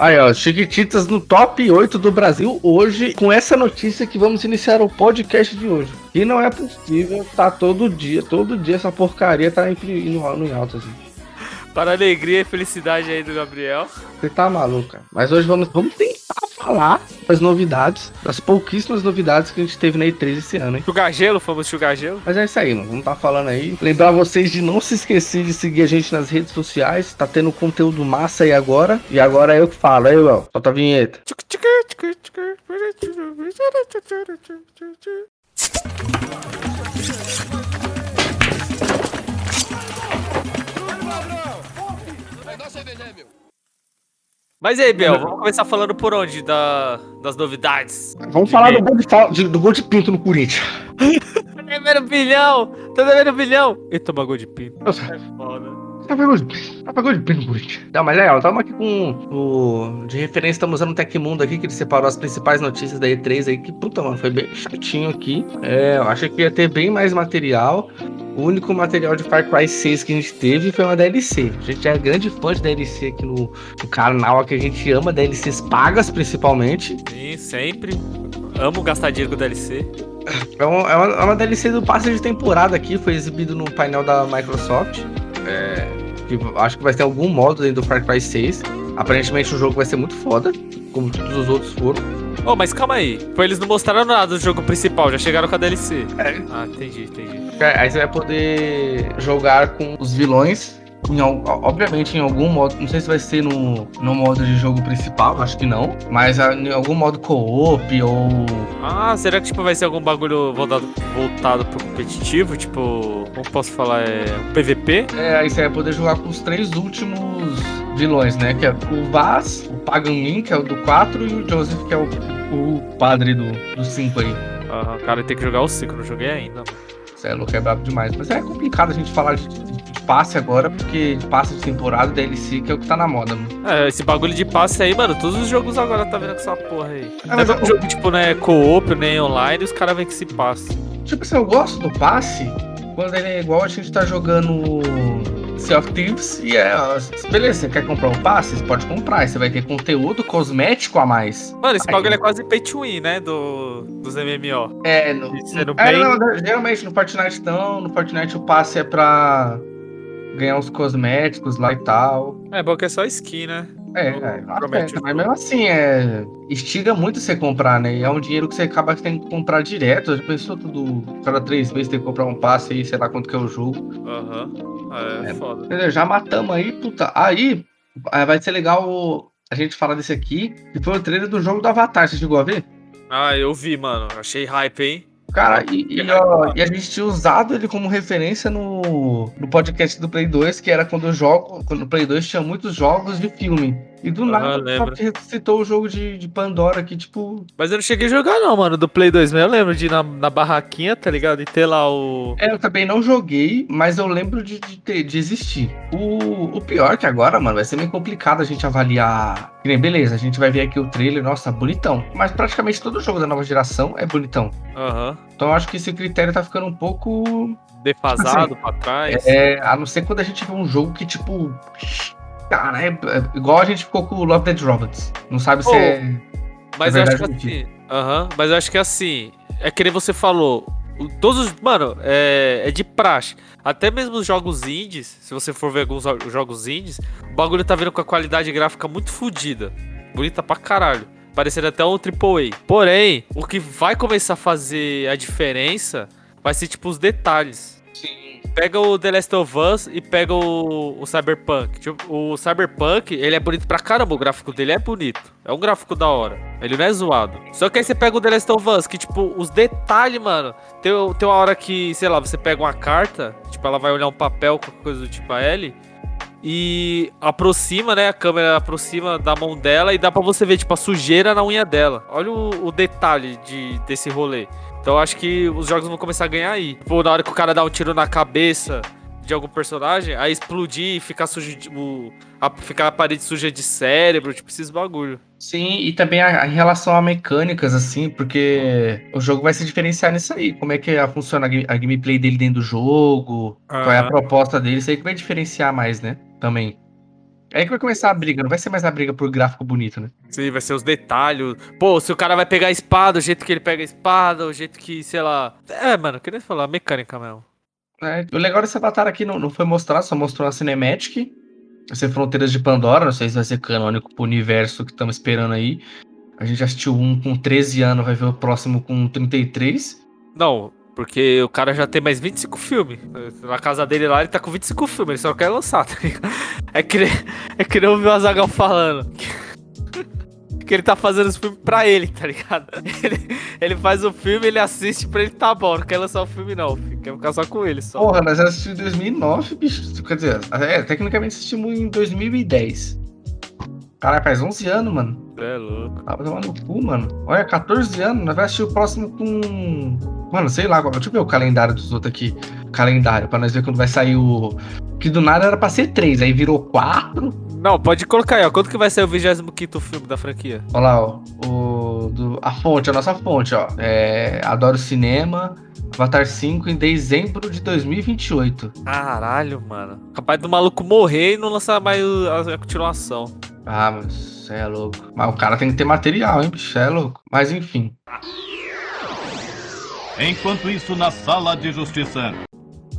Aí, ó, Chiquititas no top 8 do Brasil hoje, com essa notícia que vamos iniciar o podcast de hoje. E não é possível, tá todo dia, todo dia essa porcaria tá indo no alto, assim. Para a alegria e felicidade aí do Gabriel. Você tá maluco, cara. Mas hoje vamos, vamos tentar falar das novidades, das pouquíssimas novidades que a gente teve na E3 esse ano, hein? Chugar gelo, fomos chugar gelo. Mas é isso aí, mano. Vamos tá falando aí. Lembrar vocês de não se esquecer de seguir a gente nas redes sociais. Tá tendo conteúdo massa aí agora. E agora é eu que falo. Aí, Léo. Solta a vinheta. Mas aí, Bel, vamos começar falando por onde da, das novidades. Vamos falar do gol de, do gol de pinto no Corinthians. Tá devendo um bilhão! Tá devendo um bilhão! Eita, bagulho de pinto. Nossa, É foda. Tá de. Tá pegou de Corinthians. Não, mas legal. Tamo aqui com o... De referência, estamos usando o Tecmundo aqui, que ele separou as principais notícias da E3 aí. Que puta, mano, foi bem chatinho aqui. É, eu achei que ia ter bem mais material. O único material de Far Cry 6 que a gente teve foi uma DLC. A gente é grande fã de DLC aqui no, no canal, que a gente ama DLCs pagas, principalmente. Sim, sempre. Amo gastar dinheiro com DLC. É uma, é uma- é uma DLC do passe de temporada aqui, foi exibido no painel da Microsoft. É, que acho que vai ter algum modo dentro do Far Cry 6. Aparentemente o jogo vai ser muito foda, como todos os outros foram. Oh, mas calma aí. Pô, eles não mostraram nada do jogo principal, já chegaram com a DLC. É. Ah, entendi, entendi. Aí você vai poder jogar com os vilões. Em, obviamente em algum modo, não sei se vai ser no, no modo de jogo principal, acho que não. Mas em algum modo co-op ou. Ah, será que tipo, vai ser algum bagulho voltado, voltado pro competitivo? Tipo, como posso falar? É um PVP? É, aí você vai poder jogar com os três últimos vilões, né? Que é o Vaz, o Pagan Min, que é o do 4, e o Joseph, que é o, o padre do, do 5 aí. Aham, cara, tem que jogar o 5, não joguei ainda. Você é louco, é brabo demais. Mas é complicado a gente falar de passe agora, porque passe de temporada, DLC, que é o que tá na moda, mano. É, esse bagulho de passe aí, mano, todos os jogos agora tá vendo com essa porra aí. Ah, não é mas mesmo eu- jogo, tipo, né, co-op, nem online, os caras vêm com esse passe. Tipo assim, eu gosto do passe quando ele é igual a gente tá jogando Sea of Thieves e é. Beleza, você quer comprar um passe? Você pode comprar. Você vai ter conteúdo cosmético a mais. Mano, esse bagulho é quase pay to win, né, do, dos MMO. É, no, é, bem- não, não, geralmente no Fortnite não. No Fortnite o passe é pra ganhar uns cosméticos lá e tal. É bom que é só skin, né? É, Não é, promete até, mas mesmo assim, é. Instiga muito você comprar, né? E é um dinheiro que você acaba tendo que comprar direto. Já pensou tudo, cada três meses tem que comprar um passe aí, sei lá quanto que é o jogo. Aham. É, É. foda. Entendeu? Já matamos aí, puta. Aí vai ser legal a gente falar desse aqui, que foi o trailer do jogo do Avatar. Você chegou a ver? Ah, eu vi, mano. Achei hype, hein? Cara, e, e, ó, e a gente tinha usado ele como referência no, no podcast do Play 2, que era quando o jogo. Quando o Play 2 tinha muitos jogos de filme. E do nada lembro. só ressuscitou o jogo de, de Pandora que, tipo. Mas eu não cheguei a jogar, não, mano, do Play 2. Mas eu lembro de ir na, na barraquinha, tá ligado? E ter lá o. É, eu também não joguei, mas eu lembro de, de, ter- de existir. O, o pior que agora, mano, vai ser meio complicado a gente avaliar. Que nem, beleza, a gente vai ver aqui o trailer, nossa, bonitão. Mas praticamente todo jogo da nova geração é bonitão. Aham. Então eu acho que esse critério tá ficando um pouco. Defasado pra trás. É, a não ser quando a gente vê um jogo que, tipo. Cara, é, é igual a gente ficou com o Love Dead Robots. Não sabe se Pô, é. Mas É eu acho que assim. Aham. Mas eu acho que assim. É que nem você falou. Todos os. Mano, é, é de praxe. Até mesmo os jogos indies, se você for ver alguns jo- jogos indies, o bagulho tá vindo com a qualidade gráfica muito fodida. Bonita pra caralho. Parecendo até um AAA. Porém, o que vai começar a fazer a diferença vai ser tipo os detalhes. Sim. Pega o The Last of Us e pega o, o Cyberpunk. Tipo, o Cyberpunk, ele é bonito pra caramba, o gráfico dele é bonito. É um gráfico da hora. Ele não é zoado. Só que aí você pega o The Last of Us, que, tipo, os detalhes, mano. Tem, tem uma hora que, sei lá, você pega uma carta, tipo, ela vai olhar um papel, qualquer coisa do tipo a L. E aproxima, né? A câmera aproxima da mão dela e dá pra você ver, tipo, a sujeira na unha dela. Olha o, o detalhe de, desse rolê. Então eu acho que os jogos vão começar a ganhar aí. Tipo, na hora que o cara dá um tiro na cabeça de algum personagem, aí explodir e ficar sujo de, o, a, ficar a parede suja de cérebro, tipo, esses bagulho. Sim, e também a, a- em relação a mecânicas, assim, porque o jogo vai se diferenciar nisso aí. Como é que a- funciona a, ga- a gameplay dele dentro do jogo, qual é a proposta dele, isso aí que vai diferenciar mais, né? Também. É aí que vai começar a briga, não vai ser mais a briga por gráfico bonito, né? Sim, vai ser os detalhes. Pô, se o cara vai pegar a espada, o jeito que ele pega a espada, o jeito que, sei lá. É, mano, queria falar, mecânica mesmo. É, o legal dessa batalha aqui não, não foi mostrar, só mostrou a cinematic. Vai ser Fronteiras de Pandora, não sei se vai ser canônico pro universo que estamos esperando aí. A gente assistiu um com 13 anos, vai ver o próximo com 33. Não, porque o cara já tem mais 25 filmes. Na casa dele lá, ele tá com 25 filmes, ele só quer lançar, tá ligado? É que, é que nem ouvir o Azagal falando. Que ele tá fazendo os filmes pra ele, tá ligado? Ele, ele faz o filme, ele assiste pra ele tá bom, não quer lançar o filme não, filho. quer ficar só com ele só. Porra, nós assistimos em 2009, bicho. Quer dizer, é, tecnicamente assistimos em 2010. Caralho, faz 11 anos, mano. É louco. Ah, vai tomar no cu, mano. Olha, 14 anos, nós vamos assistir o próximo com. Mano, sei lá, deixa eu ver o calendário dos outros aqui. Calendário, pra nós ver quando vai sair o. Que do nada era pra ser 3, aí virou 4. Não, pode colocar aí, ó. Quanto que vai ser o 25 filme da franquia? Olha lá, ó. O, do, a fonte, a nossa fonte, ó. É, Adoro Cinema, Avatar 5 em dezembro de 2028. Caralho, mano. Capaz do maluco morrer e não lançar mais a, a continuação. Ah, mas é louco. Mas o cara tem que ter material, hein, bicho? É louco. Mas enfim. Enquanto isso, na sala de justiça.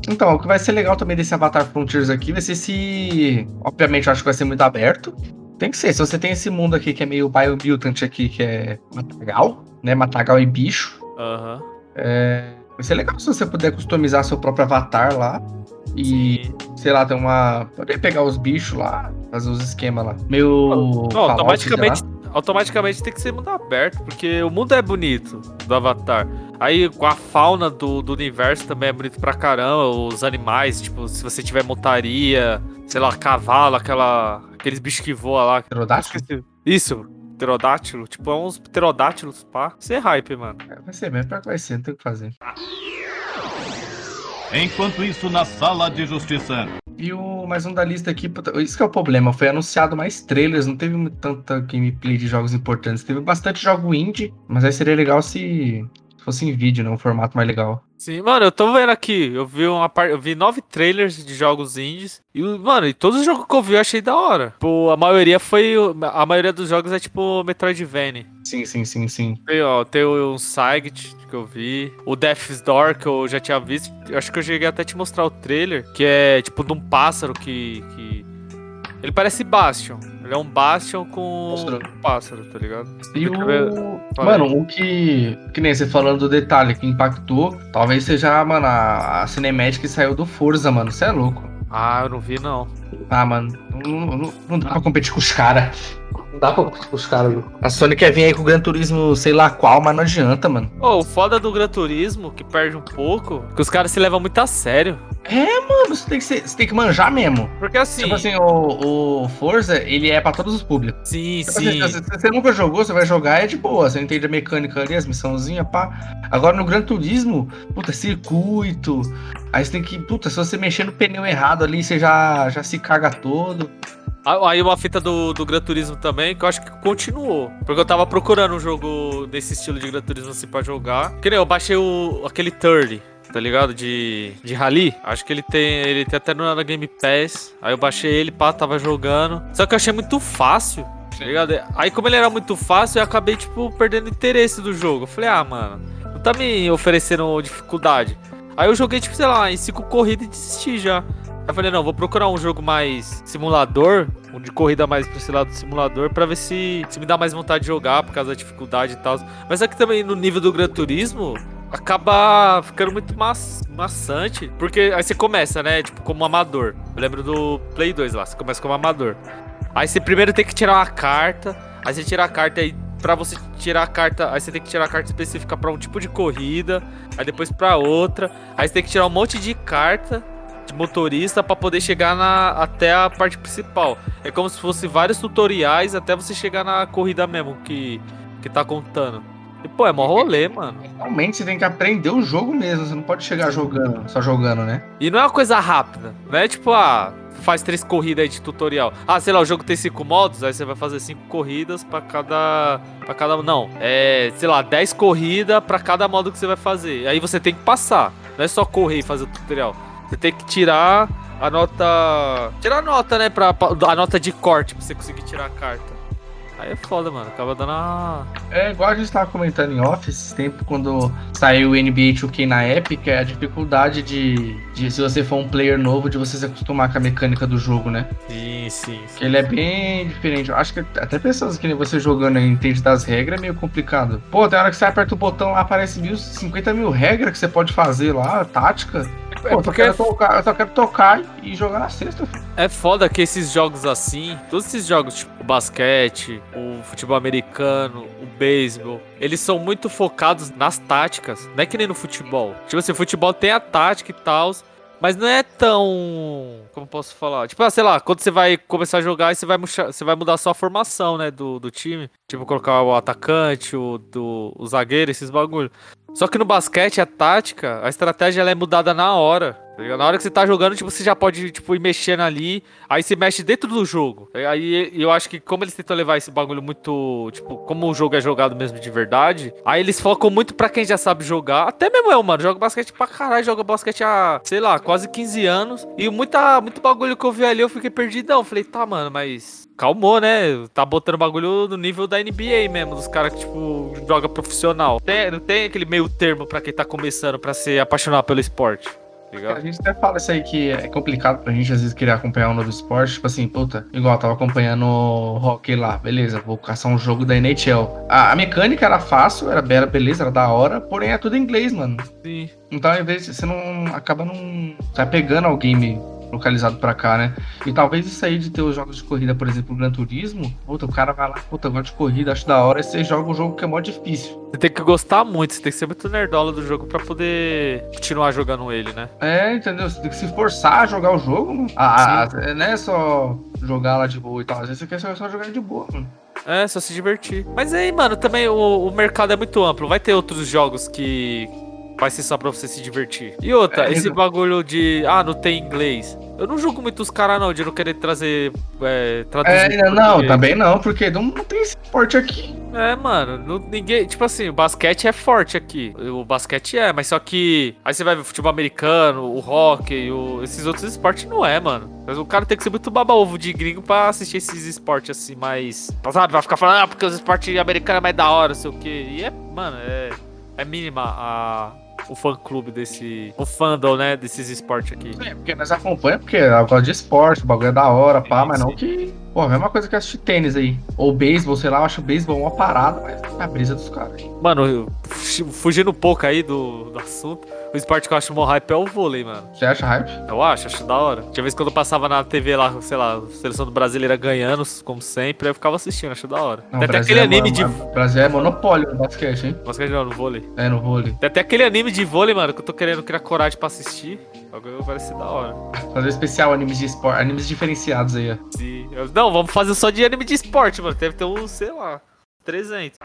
Então, o que vai ser legal também desse Avatar Frontiers aqui vai ser se. Obviamente, eu acho que vai ser muito aberto. Tem que ser. Se você tem esse mundo aqui que é meio Biomutant aqui, que é Matagal, né? Matagal e bicho. Aham. É... Vai ser legal se você puder customizar seu próprio avatar lá. E, sei lá, ter uma. Poder pegar os bichos lá, fazer os esquemas lá. Meio. Não, automaticamente, automaticamente tem que ser mundo aberto, porque o mundo é bonito do Avatar. Aí com a fauna do, do universo também é bonito pra caramba, os animais, tipo, se você tiver montaria, sei lá, cavalo, aquela, aqueles bichos que voam lá. Pterodátilo? Esqueci. Isso, pterodátilo, tipo, é uns pterodátilos, pá. Isso é hype, mano. É, Vai ser mesmo, que vai ser, não tem o que fazer. Enquanto isso, na sala de justiça. E o mais um da lista aqui, isso que é o problema, foi anunciado mais trailers, não teve tanta gameplay de jogos importantes, teve bastante jogo indie, mas aí seria legal se fosse em vídeo, né, um formato mais legal. Sim, mano, eu tô vendo aqui, eu vi uma par... eu vi nove trailers de jogos indies e, mano, e todos os jogos que eu vi eu achei da hora. Pô, a maioria foi, a maioria dos jogos é tipo Metroidvania. Sim, sim, sim, sim. Tem, ó, tem o Saget que eu vi, o Death's Door que eu já tinha visto, eu acho que eu cheguei até a te mostrar o trailer, que é tipo de um pássaro que, que... ele parece Bastion. Ele é um Bastion com um pássaro, tá ligado? E o... Mano, o que... Que nem você falando do detalhe que impactou, talvez seja, mano, a, a cinemática que saiu do Forza, mano, você é louco. Ah, eu não vi não. Ah, mano, não, não, não dá pra competir com os caras. Não dá pra caras, viu? A Sony quer vir aí com o Gran Turismo, sei lá qual, mas não adianta, mano. Ô, o foda do Gran Turismo, que perde um pouco, que os caras se levam muito a sério. É, mano, você tem que, ser- você tem que manjar mesmo. Porque assim. Tipo assim, o, o Forza, ele é pra todos os públicos. sim, Tipo assim, sim. se você nunca jogou, você vai jogar, é de boa. Você entende a mecânica ali, as missãozinhas, pá. Agora no Gran Turismo, puta, circuito. Aí você tem que, puta, se você mexer no pneu errado ali, você já, já se caga todo. Ah, Aí uma fita do, do Gran Turismo também, que eu acho que continuou. Porque eu tava procurando um jogo desse estilo de Gran Turismo assim pra jogar. Que nem eu baixei o, aquele Third, tá ligado? De, de Rally. Acho que ele tem. Ele tem até no na Game Pass. Aí eu baixei ele, pá, tava jogando. Só que eu achei muito fácil. Tá ligado? Aí como ele era muito fácil, eu acabei, tipo, perdendo interesse do jogo. Eu falei, ah, mano, não tá me oferecendo dificuldade. Aí eu joguei, tipo, sei lá, em cinco corridas e desisti já. Eu falei, não, vou procurar um jogo mais simulador, um de corrida mais pra esse lado do simulador, pra ver se, se me dá mais vontade de jogar por causa da dificuldade e tal. Mas aqui também no nível do Gran Turismo, acaba ficando muito maç- maçante, porque aí você começa, né, tipo, como amador. Eu lembro do Play 2 lá, você começa como amador. Aí você primeiro tem que tirar uma carta, aí você tira a carta aí. Pra você tirar a carta, aí você tem que tirar a carta específica pra um tipo de corrida, aí depois pra outra, aí você tem que tirar um monte de carta de motorista pra poder chegar na, até a parte principal. É como se fosse vários tutoriais até você chegar na corrida mesmo que, que tá contando. E pô, é mó rolê, mano. Realmente você tem que aprender o jogo mesmo. Você não pode chegar jogando, só jogando, né? E não é uma coisa rápida, não é tipo, ah, faz três corridas aí de tutorial. Ah, sei lá, o jogo tem cinco modos, aí você vai fazer cinco corridas pra cada. para cada. Não, é, sei lá, 10 corridas pra cada modo que você vai fazer. Aí você tem que passar. Não é só correr e fazer o tutorial. Você tem que tirar a nota. Tirar a nota, né? Pra, a nota de corte pra você conseguir tirar a carta. Aí é foda, mano. Acaba dando uma. É igual a gente tava comentando em off esses tempos, quando saiu o NBA 2K na Epic, é a dificuldade de, de, se você for um player novo, de você se acostumar com a mecânica do jogo, né? Sim, sim. sim. Ele é bem diferente. Eu acho que até pessoas que nem você jogando aí entende das regras é meio complicado. Pô, tem hora que você aperta o botão lá, aparece mil, 50 mil regras que você pode fazer lá, tática. Pô, eu, só porque quero tocar, eu só quero tocar e jogar na sexta. É foda que esses jogos assim, todos esses jogos, tipo o basquete, o futebol americano, o beisebol, eles são muito focados nas táticas. Não é que nem no futebol. Tipo assim, o futebol tem a tática e tal, mas não é tão. Como posso falar? Tipo, ah, sei lá, quando você vai começar a jogar, você vai, murcha- você vai mudar só a formação, né, do, do time. Tipo, colocar o atacante, o, do, o zagueiro, esses bagulho. Só que no basquete, a tática, a estratégia ela é mudada na hora. Tá? Na hora que você tá jogando, tipo, você já pode tipo, ir mexendo ali. Aí você mexe dentro do jogo. Aí eu acho que como eles tentam levar esse bagulho muito. Tipo, como o jogo é jogado mesmo de verdade. Aí eles focam muito pra quem já sabe jogar. Até mesmo eu, mano. Jogo basquete pra caralho. Jogo basquete há, sei lá, quase 15 anos. E muita, muito bagulho que eu vi ali, eu fiquei perdidão. Falei, tá, mano, mas. Calmou, né? Tá botando bagulho no nível da NBA mesmo, dos caras que, tipo, joga profissional. Tem, não tem aquele meio termo pra quem tá começando pra se apaixonar pelo esporte. Tá A gente até fala isso aí que é complicado pra gente às vezes querer acompanhar um novo esporte. Tipo assim, puta, igual eu tava acompanhando hockey lá, beleza, vou caçar um jogo da NHL. A, a mecânica era fácil, era bela, beleza, era da hora, porém é tudo em inglês, mano. Sim. Então, invés de você não acaba não tá pegando ao game localizado pra cá, né? E talvez isso aí de ter os jogos de corrida, por exemplo, o Gran Turismo, puta, o cara vai lá, puta, eu gosto de corrida, acho da hora, e você joga um jogo que é mó difícil. Você tem que gostar muito, você tem que ser muito nerdola do jogo pra poder continuar jogando ele, né? É, entendeu? Você tem que se forçar a jogar o jogo, mano. Ah, ah, não é só jogar lá de boa e tal. Às vezes você quer só, só jogar de boa, mano. É, só se divertir. Mas aí, mano, também o, o mercado é muito amplo. Vai ter outros jogos que vai ser só pra você se divertir. E outra, É, esse então- bagulho de, ah, não tem inglês. Eu não julgo muito os caras, não, de não querer trazer, é, traduzir. É, não, também não, porque não, não tem esporte aqui. É, mano, não- ninguém. Tipo assim, o basquete é forte aqui. O basquete é, mas só que. Aí você vai ver o futebol americano, o hockey, o- esses outros esportes não é, mano. Mas o cara tem que ser muito baba-ovo de gringo pra assistir esses esportes assim, mais. Sabe? Vai ficar falando, ah, porque os esportes americanos é mais da hora, não sei o quê. E é, mano, é. É mínima a. O fã clube desse. O fandom, né? Desses esportes aqui. É, porque nós acompanhamos, porque eu gosto de esporte, o bagulho é da hora, pá, Sim, mas não sim. que. Pô, a mesma coisa que assistir tênis aí. Ou beisebol, sei lá, eu acho beisebol uma parada, mas é a brisa dos caras. Mano, eu- fu- fugindo um pouco aí do, do assunto, o esporte que eu acho mó hype é o vôlei, mano. Você acha hype? Eu acho, acho da hora. Tinha vez quando eu passava na TV lá, sei lá, a seleção do brasileira ganhando, como sempre, eu ficava assistindo, acho da hora. Não, Tem até aquele é anime de. O Brasil é monopólio no basquete, hein? Basquete não, no vôlei. É, no vôlei. Tem até aquele anime de vôlei, mano, que eu tô querendo criar coragem pra assistir. Agora vai ser da hora. Fazer um especial animes de esporte, animes diferenciados aí, ó. Sim. Não, vamos fazer só de anime de esporte, mano. Deve ter uns, sei lá, 300.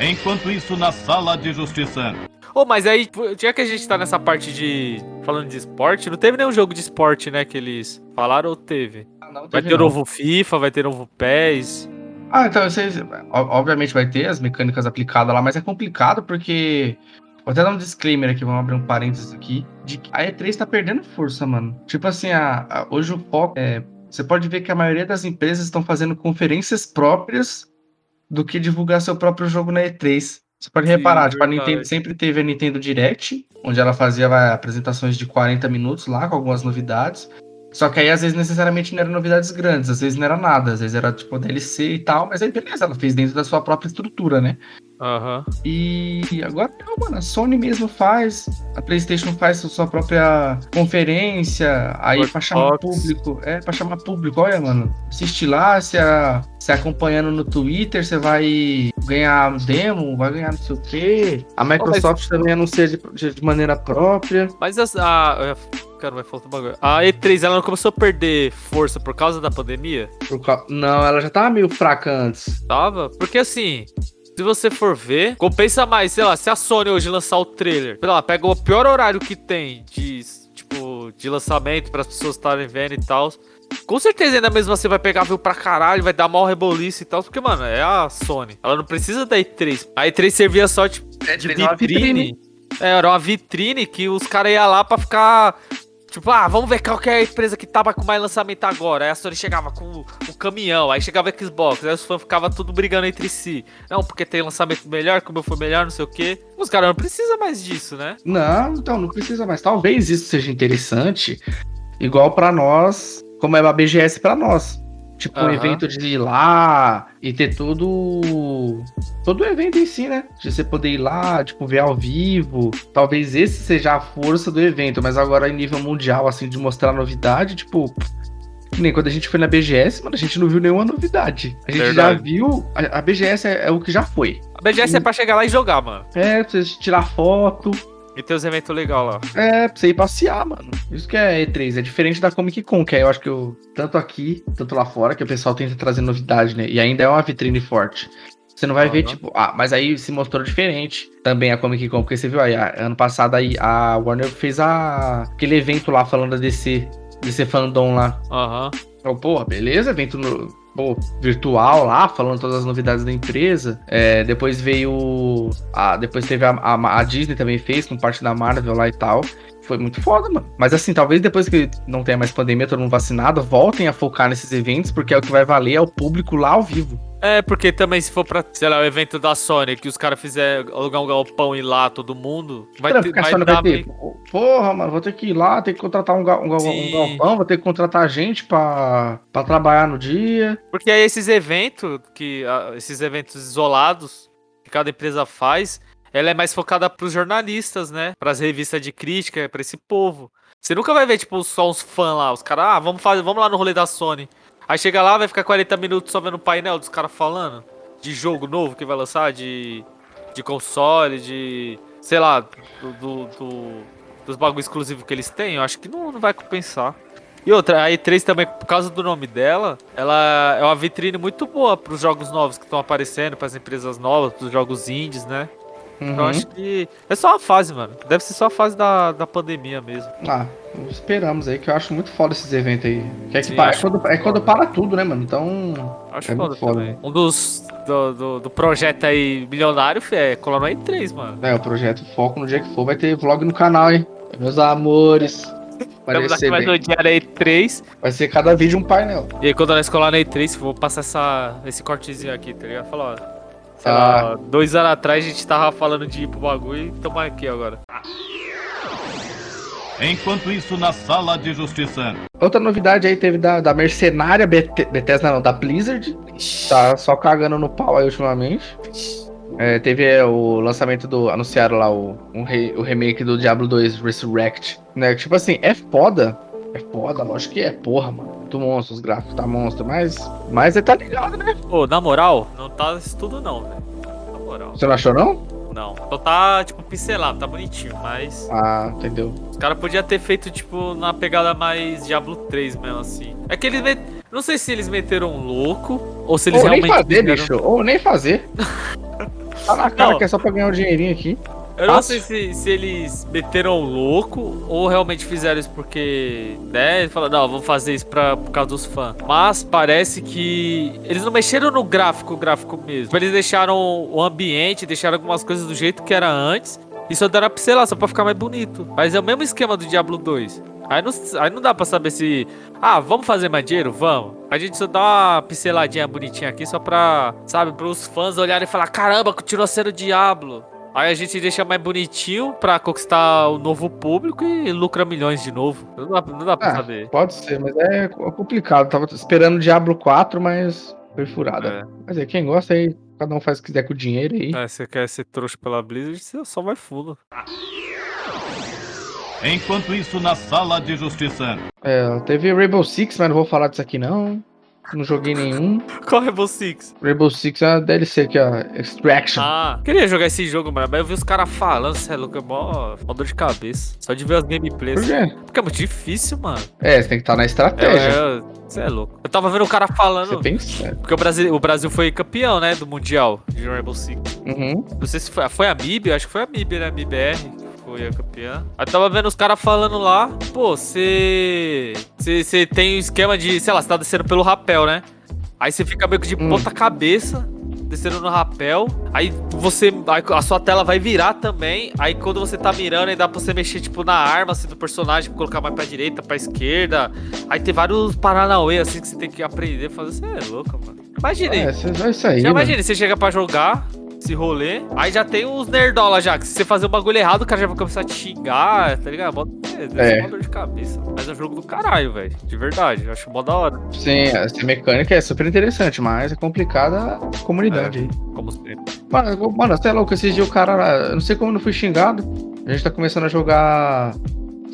Enquanto isso, na sala de justiça. Ô, mas aí, já que a gente tá nessa parte de. falando de esporte, não teve nenhum jogo de esporte, né, que eles falaram ou teve? Ah, não, Vai teve ter o não. novo FIFA, vai ter o novo PES. Ah, então vocês. Obviamente vai ter as mecânicas aplicadas lá, mas é complicado porque. Vou até dar um disclaimer aqui, vamos abrir um parênteses aqui. De que a E3 tá perdendo força, mano. Tipo assim, a, a- hoje o foco é. Você pode ver que a maioria das empresas estão fazendo conferências próprias do que divulgar seu próprio jogo na E3. Você pode Sim, reparar, tipo, a. Nintendo sempre teve a Nintendo Direct, onde ela fazia apresentações de 40 minutos lá, com algumas novidades. Só que aí, às vezes, necessariamente não eram novidades grandes, às vezes não era nada, às vezes era tipo DLC e tal, mas aí beleza, ela fez dentro da sua própria estrutura, né? Aham. E agora não, mano, a Sony mesmo faz, a PlayStation faz sua própria conferência, aí pra chamar Xbox. público, é, pra chamar público, olha, mano, assiste lá, se, a, se acompanhando no Twitter, você vai ganhar demo, vai ganhar não sei o quê. A Microsoft também anuncia de, de, maneira própria. Mas as- a. Cara, vai faltar um bagulho. A E3 ela não começou a perder força por causa da pandemia? Por cau- Não, ela já tava meio fraca antes. Tava? Porque assim. Se você for ver, compensa mais, sei lá, se a Sony hoje lançar o trailer, sei lá, pega o pior horário que tem de, tipo, de lançamento para as pessoas estarem vendo e tal. Com certeza ainda mesmo você vai pegar viu pra caralho, vai dar mal reboliço e tal, porque, mano, é a Sony. Ela não precisa da E3. A E3 servia só, tipo, de vitrine. É, era uma vitrine que os caras iam lá pra ficar. Tipo, ah, vamos ver qual que é a empresa que tava com mais lançamento agora. Aí a Sony chegava com o, caminhão, aí chegava o Xbox, aí os fãs ficavam tudo brigando entre si. Não, porque tem lançamento melhor, como eu fui melhor, não sei o quê. Os caras não precisam mais disso, né? Não, então não precisa mais. Talvez isso seja interessante, igual pra nós, como é a BGS pra nós. Tipo, um Aham. evento de ir lá e ter todo. Todo o evento em si, né? De você poder ir lá, tipo, ver ao vivo. Talvez esse seja a força do evento, mas agora em nível mundial, assim, de mostrar novidade, tipo. Nem quando a gente foi na BGS, mano, a gente não viu nenhuma novidade. A gente já Verdade. viu. A, a BGS é, é o que já foi. A BGS é pra chegar lá e jogar, mano. É, pra você tirar foto. E ter os eventos legais lá. É, pra você ir passear, mano. Isso que é E3. É diferente da Comic Con, que aí eu acho que eu, tanto aqui, tanto lá fora, que o pessoal tenta trazer novidade, né? E ainda é uma vitrine forte. Você não vai ver, Aham. tipo, ah, mas aí se mostrou diferente também a Comic Con, porque você viu aí, ano passado aí, a Warner fez a, aquele evento lá falando da DC, DC Fandom lá. Aham. Então, pô, beleza, evento no, pô, virtual lá, falando todas as novidades da empresa. É, depois veio. A, depois teve a, a, a Disney também fez, com parte da Marvel lá e tal. Foi muito foda, mano. Mas assim, talvez depois que não tenha mais pandemia, todo mundo vacinado, voltem a focar nesses eventos, porque é o que vai valer é o público lá ao vivo. É, porque também se for pra, sei lá, o evento da Sony, que os caras fizerem alugar um galpão e ir lá todo mundo, vai ter, vai dar PT. meio- Porra, mano, vou ter que ir lá, ter que contratar um, gal- um, um galpão, vou ter que contratar gente pra, pra trabalhar no dia. Porque aí esses eventos, que ah, esses eventos isolados que cada empresa faz, ela é mais focada pros jornalistas, né? Pras revistas de crítica, pra esse povo. Você nunca vai ver, tipo, só uns fãs lá, os caras, ah, vamos fazer, vamos lá no rolê da Sony. Aí chega lá, vai ficar 40 minutos só vendo o painel dos caras falando de jogo novo que vai lançar, de, de console, de. sei lá, do, do- do- dos bagulho exclusivos que eles têm, eu acho que não, não vai compensar. E outra, a E3 também, por causa do nome dela, ela é uma vitrine muito boa pros jogos novos que estão aparecendo, pras empresas novas, pros jogos indies, né? Uhum. eu acho que é só uma fase, mano. Deve ser só a fase da, da pandemia mesmo. Ah, esperamos aí, que eu acho muito foda esses eventos aí. Que é, que Sim, pa- é quando, é quando para tudo, né, mano? Então. Acho É foda, foda. Um dos do, do, do projeto aí milionário é colar no E3, mano. É, o projeto Foco no dia que for vai ter vlog no canal, hein? Meus amores. Vai Estamos aqui ser, mais no dia da E3. vai ser cada vídeo um painel. E aí quando nós colar na E3, eu vou passar essa, esse cortezinho aqui, tá ligado? Falar, ó. Sei Ah. lá, dois anos atrás a gente tava falando de ir pro bagulho e tamo aqui agora. Enquanto isso, na sala de justiça. Outra novidade aí teve da, da mercenária Bete- Bethesda, não, da Blizzard. Tá só cagando no pau aí ultimamente. É, teve é, o lançamento do. Anunciaram lá o, um re- o remake do Diablo 2 Resurrect. Né? Tipo assim, é foda. É foda, lógico que é, porra, mano. Muito monstro, os gráficos tá monstro, mas. Mas você tá ligado, né? Ô, na moral, não tá isso tudo não, velho. Na moral. Você não achou, não? Não. Só tá, tipo, pincelado, tá bonitinho, mas. Ah, entendeu. Os caras podiam ter feito, tipo, na pegada mais Diablo 3 mesmo, assim. É que eles. met- Não sei se eles meteram um louco ou se eles Ou nem realmente. fazer, fizeram- bicho. Ou nem fazer. tá na cara Não. que é só pra ganhar um dinheirinho aqui. Eu não sei se, se eles meteram o louco ou realmente fizeram isso porque, né, falaram, não, vamos fazer isso pra, por causa dos fãs. Mas parece que eles não mexeram no gráfico, o gráfico mesmo. Eles deixaram o ambiente, deixaram algumas coisas do jeito que era antes e só deram a pincelar, só pra ficar mais bonito. Mas é o mesmo esquema do Diablo 2. Aí não, aí não dá pra saber se. Ah, vamos fazer mais dinheiro? Vamos. A gente só dá uma pinceladinha bonitinha aqui só pra, sabe, pros fãs olharem e falar: caramba, continuou sendo Diablo. Aí a gente deixa mais bonitinho pra conquistar o novo público e lucra milhões de novo. Não dá, não dá pra Ah, saber. Pode ser, mas é complicado. Tava esperando Diablo 4, mas foi furada. É. Mas é, quem gosta aí, cada um faz o que quiser com o dinheiro aí. É, você quer ser trouxa pela Blizzard, você só vai fundo. Enquanto isso, na sala de justiça. É, teve Rainbow Six, mas não vou falar disso aqui não. Não joguei nenhum. Qual é Rainbow Six? Rainbow Six é uma DLC aqui, ó. Extraction. Ah, queria jogar esse jogo, mano, mas eu vi os caras falando, você é louco, é mó, mó dor de cabeça. Só de ver as Por gameplays. quê? Porque é muito difícil, mano. É, você tem que estar na estratégia. Você é, louco. Eu tava vendo o cara falando. Você pensa. Porque o Brasil, o Brasil foi campeão, né, do Mundial de Rainbow Six. Uhum. Não sei se foi, foi a MIB, eu acho que foi a MIB, né? A MIBR que foi a campeã. Aí tava vendo os caras falando lá, pô, você. Você tem um esquema de, sei lá, você tá descendo pelo rapel, né? Aí você fica meio que de Hum. ponta cabeça descendo no rapel. Aí você. a sua tela vai virar também. Aí quando você tá mirando, aí dá pra você mexer, tipo, na arma assim, do personagem, colocar mais pra direita, pra esquerda. Aí tem vários Paranauê, assim, que você tem que aprender fazer. Você é louco, mano. Imagine. É, isso é isso aí. já imagine, você chega pra jogar. Esse rolê, aí já tem os nerdola já, que se você fazer o bagulho errado, o cara já vai começar a te xingar, tá ligado? Mó- É, É. uma dor de cabeça. Mas é um jogo do caralho, velho. De verdade. Eu acho mó da hora. Sim, essa mecânica é super interessante, mas é complicada a comunidade aí. Como sempre. Mano, mano, você é louco, esses dias o cara. Eu não sei como não fui xingado. A gente tá começando a jogar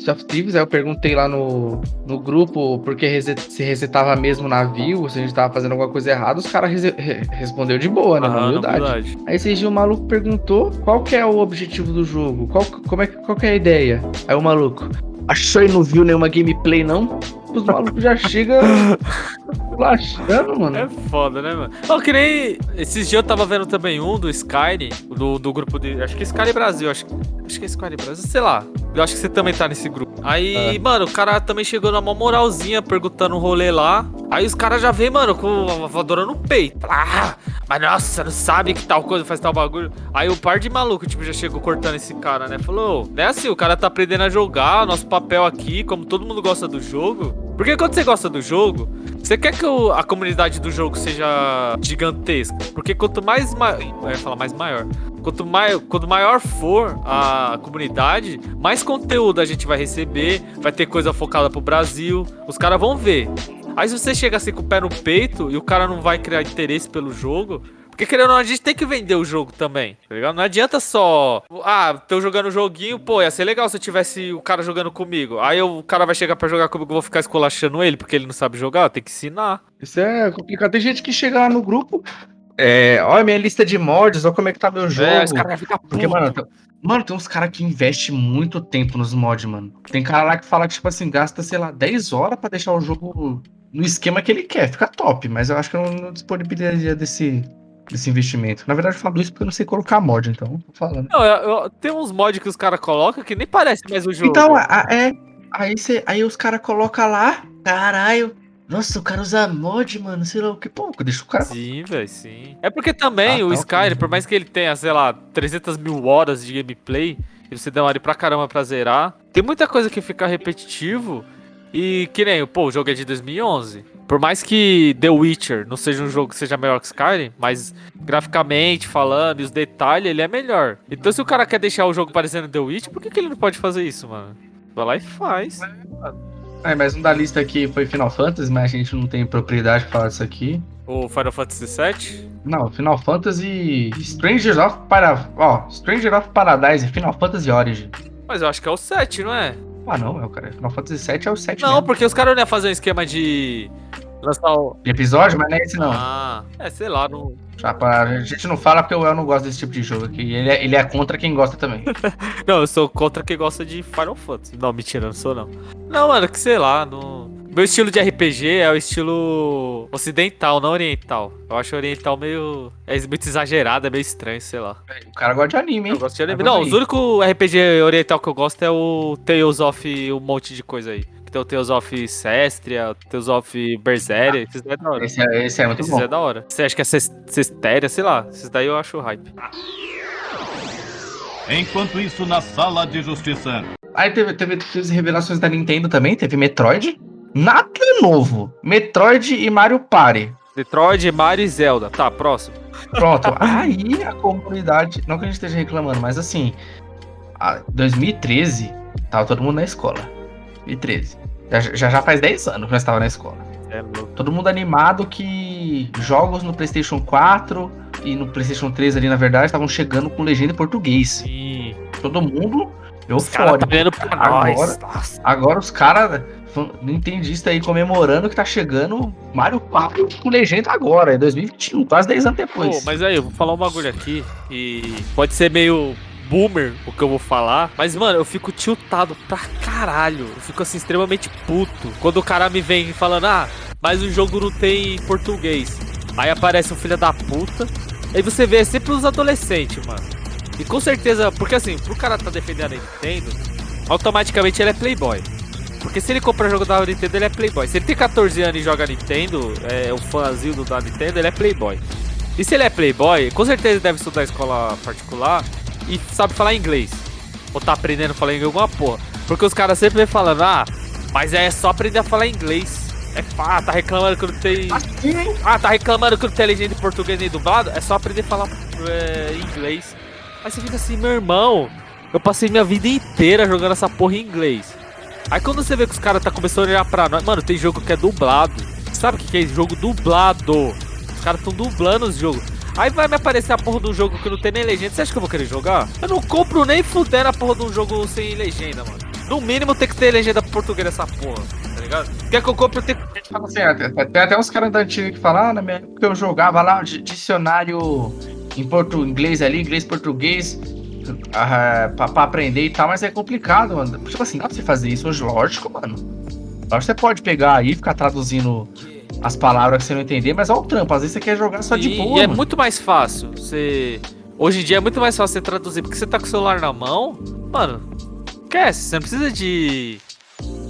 Sea of Thieves, aí eu perguntei lá no, no grupo porque reset- se resetava mesmo o navio, se a gente tava fazendo alguma coisa errada, os caras re- respondeu de boa, né? na Aham, na humildade. humildade. Aí esses dias o maluco perguntou qual que é o objetivo do jogo, qual, como é, qual que é a ideia. Aí o maluco, acho que não viu nenhuma gameplay não? Os malucos já chegam lachando, mano. É foda, né, mano? Não, que nem. Esses dias eu tava vendo também um do Skyrim, do, do grupo de. Acho que é Skyrim Brasil, acho, acho que é Skyrim Brasil, sei lá. Eu acho que você também tá nesse grupo. Aí, mano, o cara também chegou numa moralzinha perguntando um rolê lá. Aí os caras já vêm, mano, com a voadora no peito. Ah, mas nossa, não sabe que tal coisa faz tal bagulho. Aí o par de maluco, tipo, já chegou cortando esse cara, né? Falou, não é assim, o cara tá aprendendo a jogar, nosso papel aqui, como todo mundo gosta do jogo. Porque quando você gosta do jogo, você quer que a comunidade do jogo seja gigantesca? Porque quanto mais. Ma eu ia falar mais maior. Quanto, mai quanto maior for a comunidade, mais conteúdo a gente vai receber, vai ter coisa focada pro Brasil, os caras vão ver. Aí se você chega assim com o pé no peito e o cara não vai criar interesse pelo jogo. Porque querendo ou não, a gente tem que vender o jogo também, tá ligado? Não adianta só. Ah, tô jogando o joguinho, pô, ia ser legal se eu tivesse o cara jogando comigo. Aí o cara vai chegar pra jogar comigo, eu vou ficar escolachando ele porque ele não sabe jogar, tem que ensinar. Isso é complicado. Tem gente que chega lá no grupo. É, olha minha lista de mods, olha como é que tá meu jogo. É, os caras vão ficar Porque, mano, tem- mano, tem uns caras que investem muito tempo nos mods, mano. Tem cara lá que fala que, tipo assim, gasta, sei lá, 10 horas pra deixar o jogo no esquema que ele quer. Fica top, mas eu acho que eu não disponibilizaria desse, desse investimento. Na verdade, eu falo isso porque eu não sei colocar mod, então, tô falando. Não, eu- eu- tem uns mods que os caras colocam que nem parece mais o jogo. Então, a- é. Aí, cê, aí os caras colocam lá, caralho. Nossa, o cara usa mod, mano, sei lá o que. Pô, deixa o cara. Sim, velho, sim. É porque também Ah, o tá, Skyrim, ok. por mais que ele tenha, sei lá, 300 mil horas de gameplay, e você demore pra caramba pra zerar, tem muita coisa que fica repetitivo. E que nem, pô, o jogo é de 2011. Por mais que The Witcher não seja um jogo que seja melhor que Skyrim, mas graficamente falando e os detalhes, ele é melhor. Então se o cara quer deixar o jogo parecendo The Witcher, por que, que ele não pode fazer isso, mano? Vai lá e faz. É, mas um da lista aqui foi Final Fantasy, mas a gente não tem propriedade pra falar disso aqui. O Final Fantasy VII? Não, Final Fantasy Strangers of Para... Ó, Stranger of Paradise, Final Fantasy Origin. Mas eu acho que é o 7, não é? Ah, não, é o cara. Final Fantasy 7 é o 7 Não, mesmo. porque os caras não iam fazer um esquema de lançar o. De episódio, mas não é esse não. Ah, é, sei lá, não. Já pra- A gente não fala porque o El não gosta desse tipo de jogo aqui. Ele é, ele é contra quem gosta também. Não, eu sou contra quem gosta de Final Fantasy. Não, mentira, não sou não. Não, mano, que sei lá, não. Meu estilo de RPG é o estilo ocidental, não oriental. Eu acho oriental meio. É muito exagerado, é meio estranho, sei lá. O cara gosta de anime, hein? Eu gosto de anime. Não, aí. os únicos RPG oriental que eu gosto é o Tales of um monte de coisa aí. Que tem o Tales of Cestria, o Tales of Berseria, daí é da hora. Esse é, esse é muito Esses bom. é da hora. Você acha que é Ces- Cestéria, sei lá. Esses daí eu acho hype. Enquanto isso, na sala de justiça. Aí teve, teve, teve revelações da Nintendo também, teve Metroid. Nada novo. Metroid e Mario Party. Detroit, Mario e Zelda. Tá, próximo. Pronto. Aí a comunidade. Não que a gente esteja reclamando, mas assim. a- 2013, tava todo mundo na escola. 2013. Já, já, já faz 10 anos que nós estávamos na escola. É louco. Todo mundo animado que jogos no PlayStation 4 e no PlayStation 3 ali, na verdade, estavam chegando com legenda em português. Sim. Todo mundo Os caras tá olhando pra Agora- nós. Nossa. Agora os caras, nintendista aí, comemorando que tá chegando Mario 4 com legenda agora, em 2021, quase 10 anos depois. Pô, mas aí, eu vou falar um bagulho aqui e pode ser meio boomer o que eu vou falar, mas mano, eu fico tiltado pra caralho. Eu fico assim extremamente puto quando o cara me vem falando: "Ah, mas o jogo não tem português". Aí aparece um filho da puta. Aí você vê é sempre os adolescentes, mano. E com certeza, porque assim, pro cara tá defendendo a Nintendo, automaticamente ele é playboy. Porque se ele compra jogo da Nintendo, ele é playboy. Se ele tem 14 anos e joga Nintendo, é o fãzinho do da Nintendo, ele é playboy. E se ele é playboy, com certeza ele deve estudar escola particular e sabe falar inglês. Ou tá aprendendo a falar inglês alguma porra. Porque os caras sempre vêm falando, ah, mas é só aprender a falar inglês. É fácil, tá reclamando que não tem. Assim, Ah, tá reclamando que não tem legenda em português nem dublado? É só aprender a falar é, inglês. Aí você fica assim, meu irmão, eu passei minha vida inteira jogando essa porra em inglês. Aí quando você vê que os caras tá começando a olhar pra nós, mano, tem jogo que é dublado. Sabe o que, é? Jogo dublado. Os caras tão dublando os jogos. Aí vai me aparecer a porra de um jogo que não tem nem legenda. Você acha que eu vou querer jogar? Eu não compro nem fudendo a porra de um jogo sem legenda, mano. No mínimo tem que ter legenda português nessa porra, tá ligado? Quer que eu compre, eu tenho que assim, tem até uns caras da antiga que falam, ah, na minha época eu jogava lá di- dicionário em português inglês ali, inglês português, ah, pra, pra aprender e tal, mas é complicado, mano. Tipo assim, dá pra você fazer isso hoje, lógico, mano. Lógico que você pode pegar aí e ficar traduzindo as palavras que você não entender, mas olha o trampo, às vezes você quer jogar só de e, boa, e é mano. muito mais fácil você. Hoje em dia é muito mais fácil você traduzir, porque você tá com o celular na mão, mano, esquece, você não precisa de.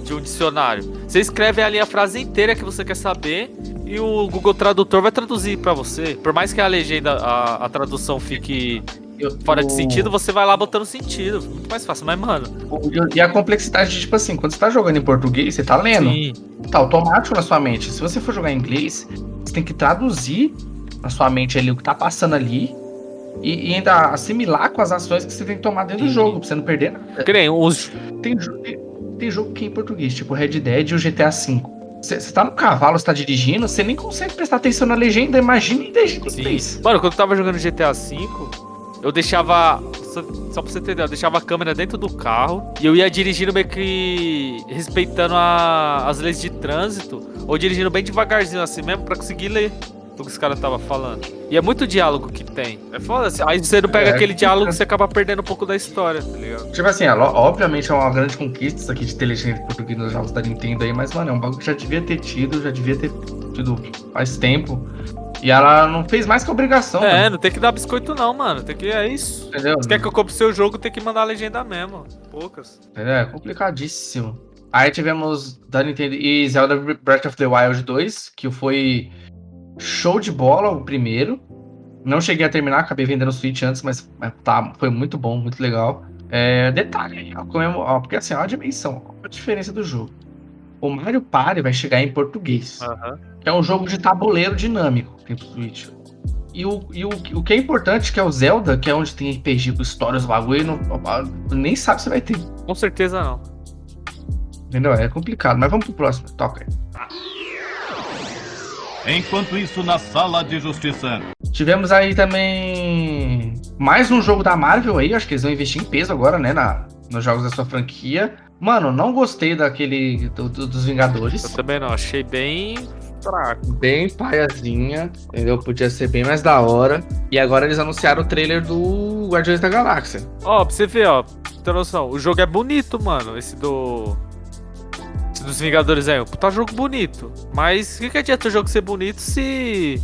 de um dicionário. Você escreve ali a frase inteira que você quer saber e o Google Tradutor vai traduzir pra você. Por mais que a legenda, a, a tradução fique Eu- fora de sentido, você vai lá botando sentido. Muito mais fácil, mas, mano. E a complexidade de, tipo assim, quando você tá jogando em português, você tá lendo. Sim. tá automático na sua mente. Se você for jogar em inglês, você tem que traduzir na sua mente ali o que tá passando ali e, e ainda assimilar com as ações que você tem que tomar dentro do Sim. jogo, pra você não perder nada. Nem os. Tem, tem jogo que é em português, tipo Red Dead e o GTA V. Você tá no cavalo, você tá dirigindo, você nem consegue prestar atenção na legenda, imagina em inglês. Mano, quando eu tava jogando GTA V, eu deixava. Só, só pra você entender, eu deixava a câmera dentro do carro e eu ia dirigindo meio que respeitando a- as leis de trânsito, ou dirigindo bem devagarzinho assim mesmo pra conseguir ler o que os caras tava falando. E é muito diálogo que tem. É foda. assim, Aí você não pega É, aquele que- diálogo você acaba perdendo um pouco da história, tá ligado? Tipo assim, obviamente é uma grande conquista isso aqui de em português nos jogos da Nintendo aí, mas, mano, é um bagulho que já devia ter tido, já devia ter tido faz tempo. E ela não fez mais que obrigação, É, mano, não tem que dar biscoito não, mano. Tem que. É isso. entendeu? Se quer que eu compre seu jogo, tem que mandar a legenda mesmo. Poucas. É, complicadíssimo. Aí tivemos da Nintendo e Zelda Breath of the Wild 2, que foi show de bola o primeiro. Não cheguei a terminar, acabei vendendo o Switch antes, mas, tá, foi muito bom, muito legal. É, detalhe, aí, ó, porque assim, ó, a dimensão, ó, a diferença do jogo. O Mario Party vai chegar em português, que é um jogo de tabuleiro dinâmico, tem pro Switch. E, o, e o, o que é importante, que é o Zelda, que é onde tem RPG com histórias, bagulho, não, nem sabe se vai ter. Com certeza não. Entendeu? É complicado, mas vamos pro próximo. Toca aí. Enquanto isso, na sala de justiça. Tivemos aí também mais um jogo da Marvel aí, acho que eles vão investir em peso agora, né, na, nos jogos da sua franquia. Mano, não gostei daquele do- do- dos Eu Vingadores. também não. Achei bem fraco. Bem paiazinha, entendeu? Podia ser bem mais da hora. E agora eles anunciaram o trailer do Guardiões da Galáxia. Ó, pra você ver, ó. Ter noção. O jogo é bonito, mano. Esse do. Dos Vingadores aí. Puta jogo bonito. Mas o que, que adianta o jogo ser bonito se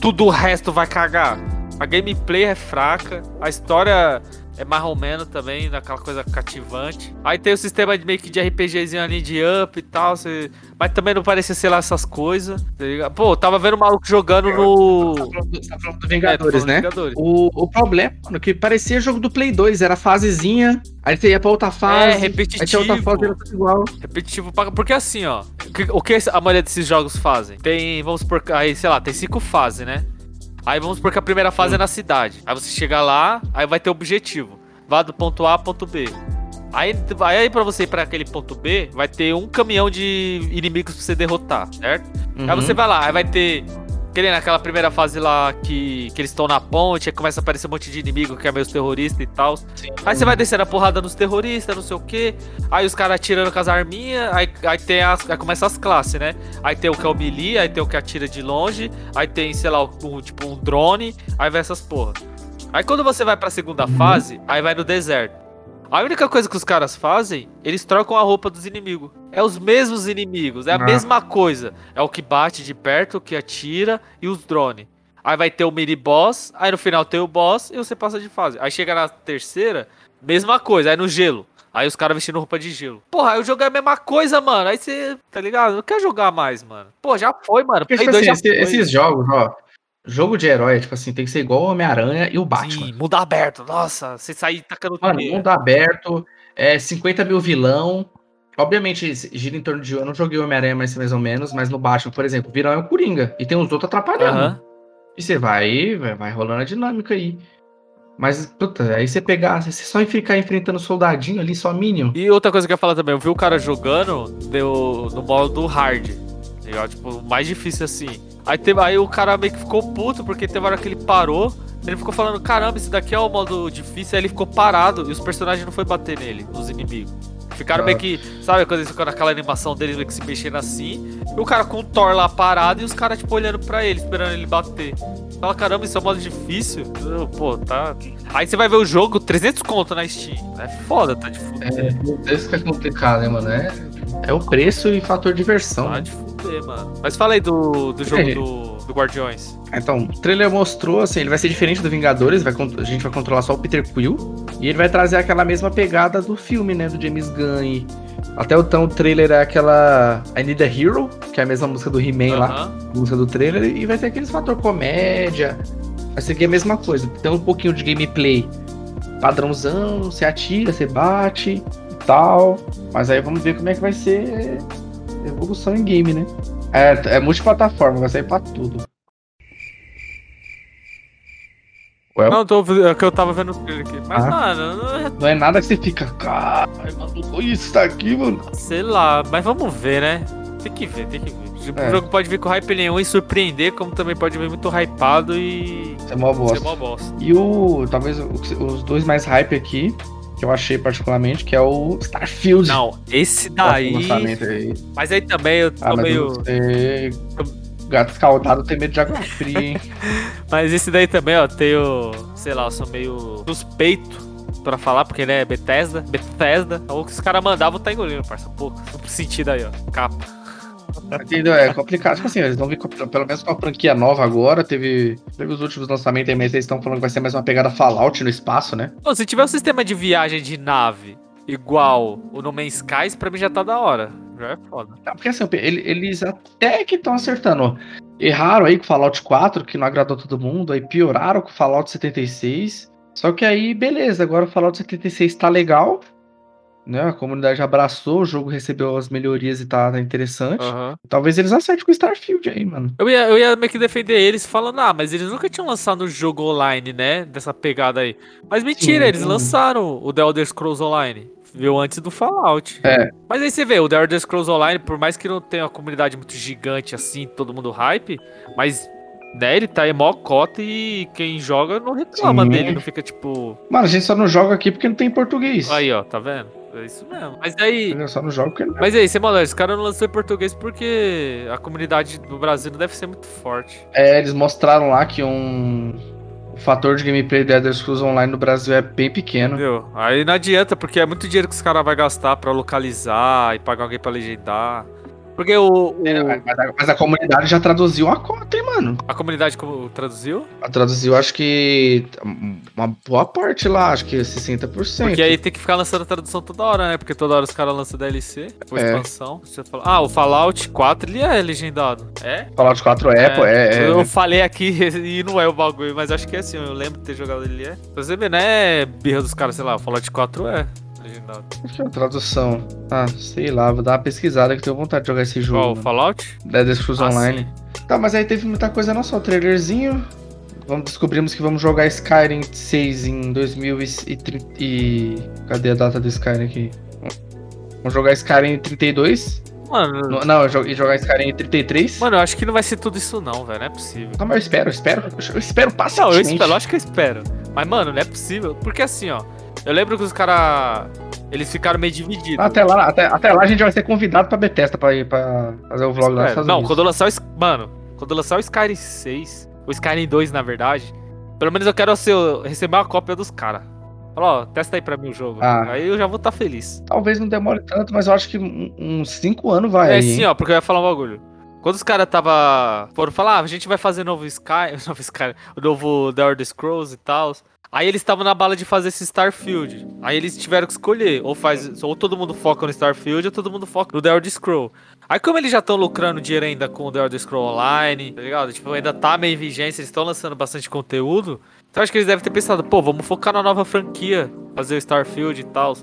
tudo o resto vai cagar? A gameplay é fraca, a história é mais ou menos também, daquela coisa cativante. Aí tem o sistema de meio que de RPGzinho ali de up e tal, você... mas também não parecia ser lá essas coisas. tá? Pô, tava vendo o maluco jogando no. Tá falando do- tá falando do É, tô Vingadores, falando né? Vingadores. O, o problema, mano, que parecia jogo do Play 2, era fasezinha, aí você ia pra outra fase, aí tinha outra repetitivo. fase, era tudo igual. Repetitivo pra- porque assim, ó. o que- a maioria desses jogos fazem? Tem, vamos supor, aí, sei lá, tem cinco fases, né? Aí vamos supor que a primeira fase é na cidade. Aí você chega lá, aí vai ter objetivo. Vá do ponto A ao ponto B. Aí, aí pra você ir pra aquele ponto B, vai ter um caminhão de inimigos pra você derrotar, certo? Aí Uhum. você vai lá, aí vai ter. Que nem naquela primeira fase lá que, que eles estão na ponte, aí começa a aparecer um monte de inimigo que é meio terrorista e tal. Aí você vai descendo a porrada nos terroristas, não sei o que. Aí os caras atirando com as arminhas. Aí, aí tem as. Aí começa as classes, né? Aí tem o que é o melee, aí tem o que atira de longe. Aí tem, sei lá, um, tipo um drone. Aí vai essas porra. Aí quando você vai pra segunda fase, aí vai no deserto. A única coisa que os caras fazem, eles trocam a roupa dos inimigos. É os mesmos inimigos, é a Ah. mesma coisa. É o que bate de perto, o que atira e os drones. Aí vai ter o mini boss, aí no final tem o boss e você passa de fase. Aí chega na terceira, mesma coisa, aí no gelo. Aí os caras vestindo roupa de gelo. Porra, aí o jogo é a mesma coisa, mano. Aí você, tá ligado? Não quer jogar mais, mano. Pô, já foi, mano. Porque, tipo 2 assim, esse- esses jogos, ó. Jogo de herói, tipo assim, tem que ser igual o Homem-Aranha e o Batman. Sim, mundo aberto. Nossa, você sair tacando Mano, teia. mundo aberto, é 50 mil vilão. Obviamente, gira em torno de. Eu não joguei o Homem-Aranha mais, mais ou menos, mas no Batman, por exemplo, o vilão é o Coringa. E tem os outros atrapalhando. Aham. E você vai, vai, vai rolando a dinâmica aí. Mas, puta, aí você pegar, você só ficar enfrentando soldadinho ali, só Minion. E outra coisa que eu ia falar também, eu vi o cara jogando deu, no modo hard. Tá ligado? Tipo, o mais difícil assim. Aí, teve, aí o cara meio que ficou puto, porque teve hora que ele parou. Ele ficou falando, caramba, esse daqui é o modo difícil. Aí ele ficou parado e os personagens não foi bater nele, os inimigos. Ficaram Ah. meio que, sabe, quando eles ficam naquela animação deles meio que se mexendo assim. E o cara com o Thor lá parado e os caras, tipo, olhando pra ele, esperando ele bater. Fala, caramba, isso é um modo difícil? Pô, tá. Aí você vai ver o jogo, 300 conto na Steam. É foda, tá de fuder. É, isso que é complicado, né, mano? É, é o preço e fator diversão. Tá né? de fuder, mano. Mas fala aí do, do jogo É. do, do Guardiões. Então, o trailer mostrou, assim, ele vai ser diferente do Vingadores, vai, a gente vai controlar só o Peter Quill, e ele vai trazer aquela mesma pegada do filme, né, do James Gunn. E até então o trailer é aquela I Need a Hero, que é a mesma música do He-Man lá, Aham. música do trailer, e vai ter aqueles fator comédia, vai seguir a mesma coisa. Tem um pouquinho de gameplay padrãozão, você atira, você bate e tal, mas aí vamos ver como é que vai ser evolução em game, né. É, é multiplataforma, vai sair pra tudo. Well, Não, tô, é que eu tava vendo o trailer aqui. Mas, Ah. mano, não é- Não é nada que você fica. Caralho, olha isso daqui, mano. sei lá. Mas vamos ver, né? Tem que ver, tem que ver. Tipo, É. O jogo pode vir com hype nenhum e surpreender, como também pode vir muito hypado e Isso é mó bosta. ser mó bosta. E o. Talvez o- os dois mais hype aqui, que eu achei particularmente, que é o Starfield. Não, esse daí. aí. Mas aí também eu tô Ah, meio. você. Gato escaldado tem medo de água fria, hein? Mas esse daí também, ó, tenho. Sei lá, eu sou meio suspeito pra falar, porque ele é Bethesda. Bethesda. O que os caras mandavam tá engolindo, parça. Pouco. Sentido aí, ó. Capa. Entendeu? É complicado. Tipo assim, eles vão vir com, pelo menos com uma franquia nova agora. Teve, teve os últimos lançamentos aí, mas eles estão falando que vai ser mais uma pegada Fallout no espaço, né? Pô, se tiver um sistema de viagem de nave igual o No Man's Skies, pra mim já tá da hora. Já é foda. Não, porque assim, ele- eles até que estão acertando. Erraram aí com o Fallout 4, que não agradou todo mundo, aí pioraram com o Fallout 76. Só que aí, beleza, agora o Fallout 76 tá legal. Né? A comunidade abraçou, o jogo recebeu as melhorias e tá, tá interessante. Aham. Talvez eles acertem com o Starfield aí, mano. Eu ia, eu ia meio que defender eles falando, ah, mas eles nunca tinham lançado um jogo online, né? Dessa pegada aí. Mas mentira, Sim. eles lançaram o The Elder Scrolls Online. Viu antes do Fallout. É. Mas aí você vê, o The Elder Scrolls Online, por mais que não tenha uma comunidade muito gigante assim, todo mundo hype, mas né, ele tá em mó cota e quem joga não reclama Sim. dele, não fica tipo. Mano, a gente só não joga aqui porque não tem português. Aí, ó, tá vendo? É isso mesmo. Mas aí. Só não joga porque não. Mas aí, você mano, esse cara não lançou em português porque a comunidade do Brasil não deve ser muito forte. É, eles mostraram lá que um. O fator de gameplay do Elder Scrolls Online no Brasil é bem pequeno. Entendeu? Aí não adianta, porque é muito dinheiro que os caras vão gastar pra localizar e pagar alguém pra legendar. Porque o, o- É, mas, a, mas a comunidade já traduziu a cota, hein, mano? a comunidade como traduziu, A traduziu, acho que uma boa parte lá, acho que 60%. porque aí tem que ficar lançando tradução toda hora, né? Porque toda hora os caras lançam DLC, depois É. expansão. Você fala, ah, o Fallout 4 ele é legendado. É? Fallout 4 é, pô, é, é. Eu falei aqui e não é o bagulho, mas acho que é assim, eu lembro de ter jogado ele é. Pra você ver, né? Birra dos caras, sei lá, o Fallout 4 é Acho a tradução. Ah, sei lá, vou dar uma pesquisada que eu tenho vontade de jogar esse jogo. Qual. Fallout? Dead Scrolls Ah, Online. Tá, mas aí teve muita coisa não só o trailerzinho. Vamos, descobrimos que vamos jogar Skyrim 6 em 2030 e... Cadê a data do Skyrim aqui? Vamos jogar Skyrim em 32? Mano, No- Não, e jogar Skyrim em 33? mano, eu acho que não vai ser tudo isso não, velho, não é possível. Não, mas eu espero, eu espero. Eu espero Não, pacientemente. eu espero, lógico que eu espero. Mas, mano, não é possível. Porque assim, ó. Eu lembro que os caras. Eles ficaram meio divididos. Até lá, até, até lá a gente vai ser convidado pra Bethesda pra ir pra fazer o vlog lá É, não, Unidos. quando lançar o. Mano, quando lançar o Skyrim 6, o Skyrim 2, na verdade, pelo menos eu quero ser, receber uma cópia dos caras. Fala, ó, testa aí pra mim o jogo. Ah. Aí eu já vou estar feliz. Talvez não demore tanto, mas eu acho que uns 5 anos vai é aí, sim, hein? ó, porque eu ia falar um bagulho. Quando os caras tava. foram falar, ah, a gente vai fazer novo Sky. Novo Sky. O novo The Elder Scrolls e tal. Aí eles estavam na bala de fazer esse Starfield. Aí eles tiveram que escolher. Ou faz. Ou todo mundo foca no Starfield, ou todo mundo foca no The Elder Scroll. Aí como eles já estão lucrando dinheiro ainda com o The Elder Scroll Online, tá ligado? Tipo, ainda tá meio em vigência, eles estão lançando bastante conteúdo. Então acho que eles devem ter pensado, pô, vamos focar na nova franquia, fazer o Starfield e tal.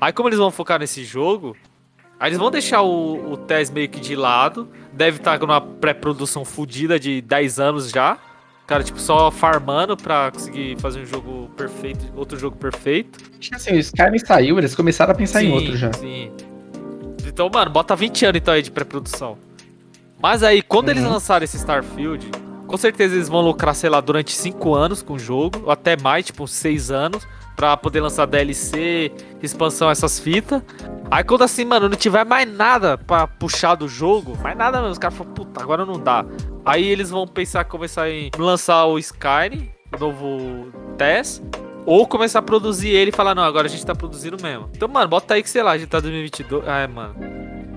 Aí como eles vão focar nesse jogo, aí eles vão deixar o, o TES meio que de lado. Deve estar numa pré-produção fodida de 10 anos já. Cara, tipo, só farmando pra conseguir fazer um jogo perfeito, outro jogo perfeito. Acho que assim, o Skyrim saiu, eles começaram a pensar em outro já. Sim. Então, mano, bota 20 anos então aí de pré-produção. Mas aí, quando eles Uhum. lançarem esse Starfield, com certeza eles vão lucrar, sei lá, durante 5 anos com o jogo, ou até mais, tipo, 6 anos, pra poder lançar DLC, expansão, essas fitas. Aí quando assim, mano, não tiver mais nada pra puxar do jogo, mais nada mesmo, os caras falam, puta, agora não dá. Aí eles vão pensar começar em lançar o Skyrim, o novo TES, ou começar a produzir ele e falar, não, agora a gente tá produzindo mesmo. Então, mano, bota aí que, sei lá, a gente tá em 2022. Ah, é, mano.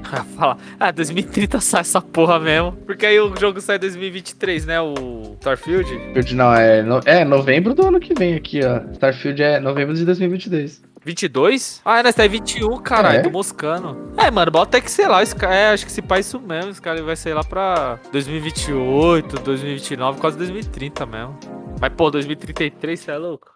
Fala, ah, 2030 sai essa porra mesmo. Porque aí o jogo sai em 2023, né? O Starfield. Starfield Não, é, no- é novembro do ano que vem aqui, ó. Starfield é novembro de 2022. 22? Ah, nós tá em 21, caralho, É? tô moscando. É, mano, bota aí que, sei lá, esse cara, é, acho que se pá isso mesmo. Esse cara vai ser lá pra 2028, 2029, quase 2030 mesmo. Mas, pô, 2033, você é louco?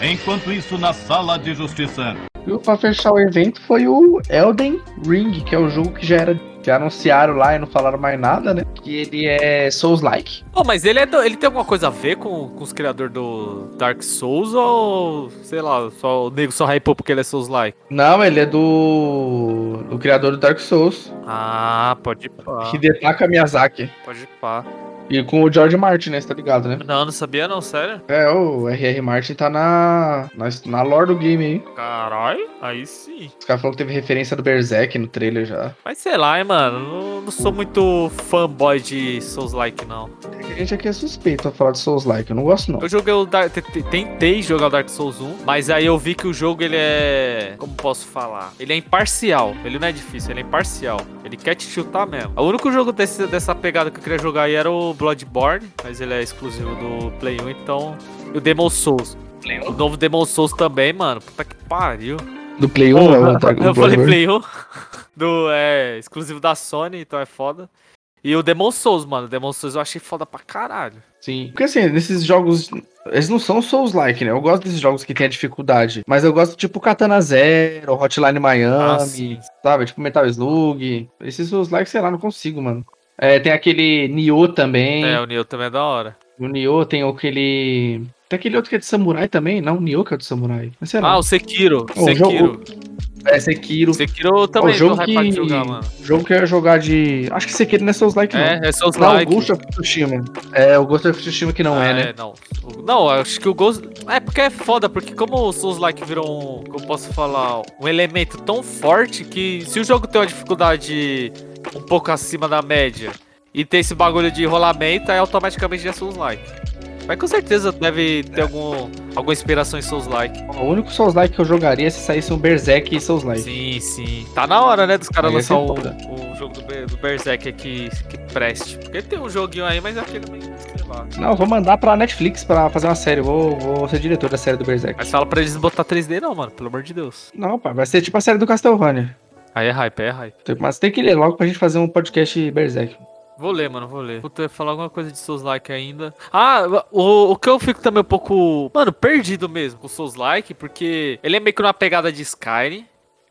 Enquanto isso, na sala de justiça. E pra fechar o evento foi o Elden Ring, que é o jogo que já era. Já anunciaram lá e não falaram mais nada, né? Que ele é Souls-like. Pô, mas ele, é do- ele tem alguma coisa a ver com, com os criadores do Dark Souls ou, sei lá, só, o nego só hypou porque ele é Souls-like? Não, ele é do. do criador do Dark Souls, Ah, pode pá, Hidetaka Miyazaki. pode pá. E com o George Martin, né? Você tá ligado, né? Não, não sabia não, sério? É, o R.R. Martin tá na, na, na lore do game aí. Caralho, aí sim. Os caras falaram que teve referência do Berserk no trailer já. Mas sei lá, hein, mano, não, não sou muito fanboy de Souls-like, não. A gente aqui é suspeito a falar de Souls-like, eu não gosto não. Eu joguei o Dark, te- te- tentei jogar o Dark Souls 1, mas aí eu vi que o jogo ele é, como posso falar? Ele é imparcial. Ele não é difícil, ele é imparcial. Ele quer te chutar mesmo. O único jogo desse, dessa pegada que eu queria jogar aí era o Bloodborne, mas ele é exclusivo do Play 1, então e o Demon Souls. O novo Demon Souls também, mano. Puta que pariu. Do Play 1, Porra, é o Dark eu falei. Play 1. Do, é, exclusivo da Sony, então é foda. E o Demon Souls, mano. O Demon Souls eu achei foda pra caralho. Sim. Porque assim, nesses jogos. Eles não são Souls-like, né? Eu gosto desses jogos que tem a dificuldade. Mas eu gosto tipo Katana Zero, Hotline Miami, Ah, sabe? Tipo Metal Slug. Esses Souls-like, sei lá, não consigo, mano. É, tem aquele Nioh também. É, o Neo também é da hora. O Nioh tem aquele. Tem aquele outro que é de samurai também, não? O Nioh que é de samurai. Mas sei lá. Ah, o Sekiro. Ô, o Sekiro. É Sekiro. Sekiro também o jogo que... jogar, mano. jogo que eu ia jogar de. Acho que Sekiro não é Souls-like, não. É, é Souls Não, o. Ghost of Tsushima. É, o Ghost of Tsushima que não é, né? não. O- Não, acho que o Ghost. É porque é foda, porque como o Souls like virou um. Como eu posso falar? Um elemento tão forte que se o jogo tem uma dificuldade um pouco acima da média e tem esse bagulho de rolamento, aí automaticamente já é Souls like. Mas com certeza deve ter algum, alguma inspiração em Souls like. O único Souls-like que eu jogaria se saísse um Berserk e Souls-like. Sim, sim. Tá na hora, né, dos caras ser lançar o, o jogo do, do Berserk aqui que preste. Porque tem um joguinho aí, mas é aquele meio, sei. Não, eu vou mandar pra Netflix pra fazer uma série. Vou, vou ser diretor da série do Berserk. Mas fala pra eles não botar 3D não, mano, pelo amor de Deus. Não, pá, vai ser tipo a série do Castlevania. Aí é hype, aí é hype. Mas tem que ler logo pra gente fazer um podcast Berserk. Vou ler, mano, vou ler. Puta, eu ia falar alguma coisa de Souls Like ainda. Ah, o, o que eu fico também um pouco, mano, perdido mesmo com Souls Like, porque ele é meio que uma pegada de Skyrim,